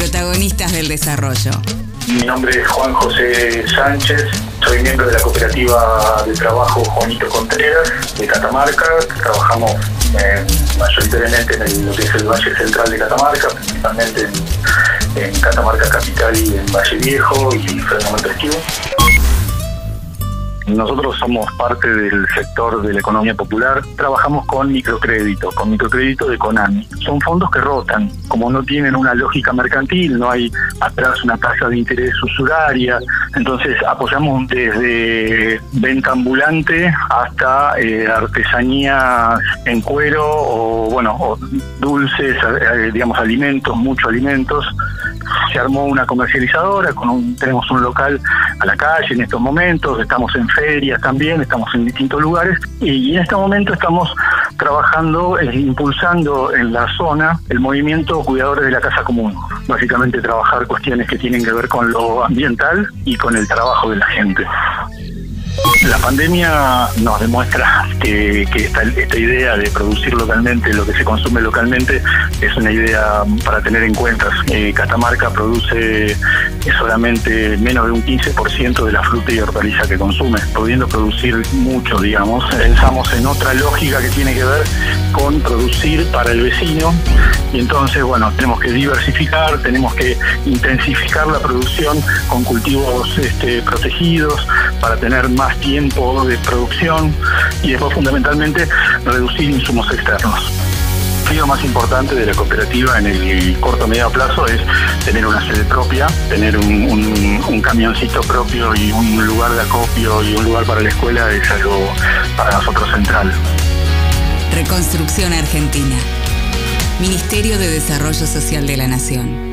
protagonistas del desarrollo. Mi nombre es Juan José Sánchez, soy miembro de la cooperativa de trabajo Juanito Contreras de Catamarca. Trabajamos eh, mayoritariamente en lo que es el Valle Central de Catamarca, principalmente en, Catamarca Capital y en Valle Viejo y Fernando Montesquieu. Nosotros somos parte del sector de la economía popular, trabajamos con microcrédito, con microcrédito de Conami. Son fondos que rotan, como no tienen una lógica mercantil, no hay atrás una tasa de interés usuraria, entonces apoyamos desde venta ambulante hasta eh, artesanías en cuero o bueno, o dulces, eh, digamos alimentos, muchos alimentos se armó una comercializadora, con un, tenemos un local a la calle en estos momentos, estamos en ferias también, estamos en distintos lugares y, en este momento estamos trabajando, e impulsando en la zona el movimiento Cuidadores de la Casa Común. Básicamente trabajar cuestiones que tienen que ver con lo ambiental y con el trabajo de la gente. La pandemia nos demuestra que, esta, idea de producir localmente lo que se consume localmente es una idea para tener en cuenta. Eh, Catamarca produce solamente menos de un 15% de la fruta y hortaliza que consume, pudiendo producir mucho, digamos. Pensamos en otra lógica que tiene que ver con producir para el vecino y entonces, bueno, tenemos que diversificar, tenemos que intensificar la producción con cultivos este, protegidos para tener más tiempo de producción y después fundamentalmente reducir insumos externos. El más importante de la cooperativa en el corto medio plazo es tener una sede propia, tener un, un camioncito propio y un lugar de acopio y un lugar para la escuela es algo para nosotros central. Reconstrucción Argentina. Ministerio de Desarrollo Social de la Nación.